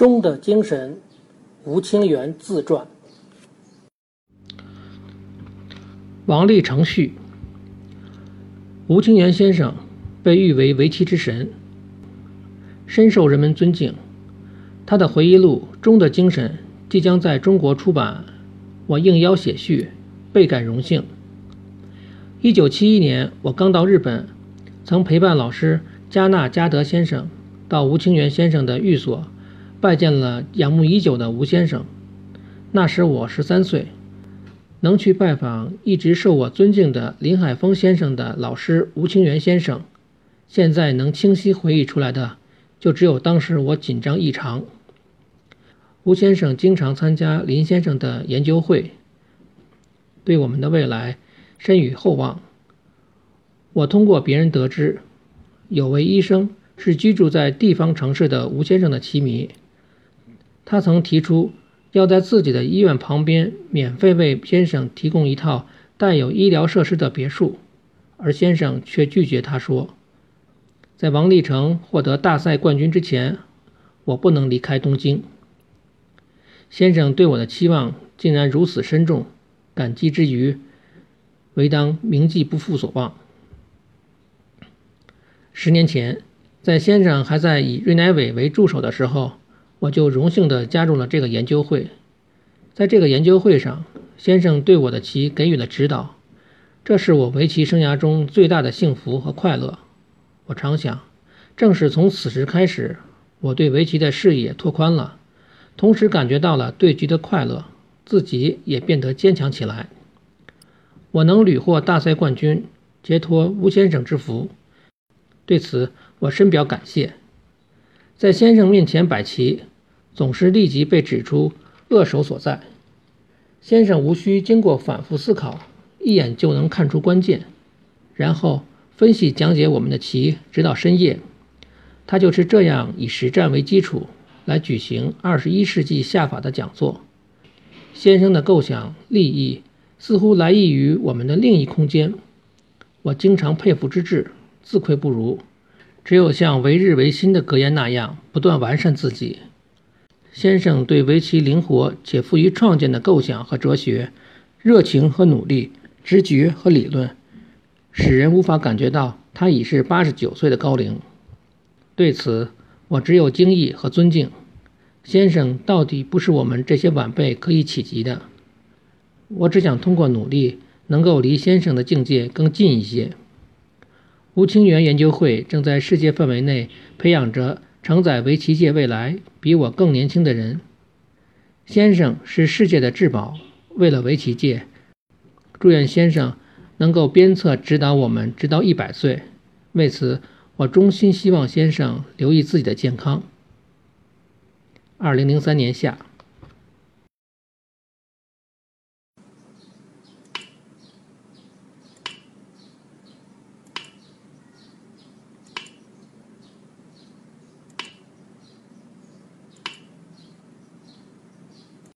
中的精神，吴清源自传。王立成序。吴清源先生被誉为围棋之神，深受人们尊敬。他的回忆录《中的精神》即将在中国出版，我应邀写序，倍感荣幸。一九七一年，我刚到日本，曾陪伴老师加纳加德先生到吴清源先生的寓所。拜见了仰慕已久的吴先生。那时我十三岁，能去拜访一直受我尊敬的林海峰先生的老师吴清源先生，现在能清晰回忆出来的，就只有当时我紧张异常。吴先生经常参加林先生的研究会，对我们的未来深予厚望。我通过别人得知，有位医生是居住在地方城市的吴先生的棋迷。他曾提出要在自己的医院旁边免费为先生提供一套带有医疗设施的别墅，而先生却拒绝他说：“在王立成获得大赛冠军之前，我不能离开东京。”先生对我的期望竟然如此深重，感激之余，唯当铭记不负所望。十年前，在先生还在以瑞乃伟为助手的时候。我就荣幸地加入了这个研究会，在这个研究会上，先生对我的棋给予了指导，这是我围棋生涯中最大的幸福和快乐。我常想，正是从此时开始，我对围棋的视野拓宽了，同时感觉到了对局的快乐，自己也变得坚强起来。我能屡获大赛冠军，皆托吴先生之福，对此我深表感谢。在先生面前摆棋。总是立即被指出恶手所在。先生无需经过反复思考，一眼就能看出关键，然后分析讲解我们的棋，直到深夜。他就是这样以实战为基础来举行二十一世纪下法的讲座。先生的构想立意似乎来意于我们的另一空间。我经常佩服之至，自愧不如。只有像为日为新的格言那样，不断完善自己。先生对围棋灵活且富于创建的构想和哲学，热情和努力，直觉和理论，使人无法感觉到他已是八十九岁的高龄。对此，我只有敬意和尊敬。先生到底不是我们这些晚辈可以企及的。我只想通过努力，能够离先生的境界更近一些。吴清源研究会正在世界范围内培养着。承载围棋界未来比我更年轻的人，先生是世界的至宝。为了围棋界，祝愿先生能够鞭策指导我们直到一百岁。为此，我衷心希望先生留意自己的健康。二零零三年夏。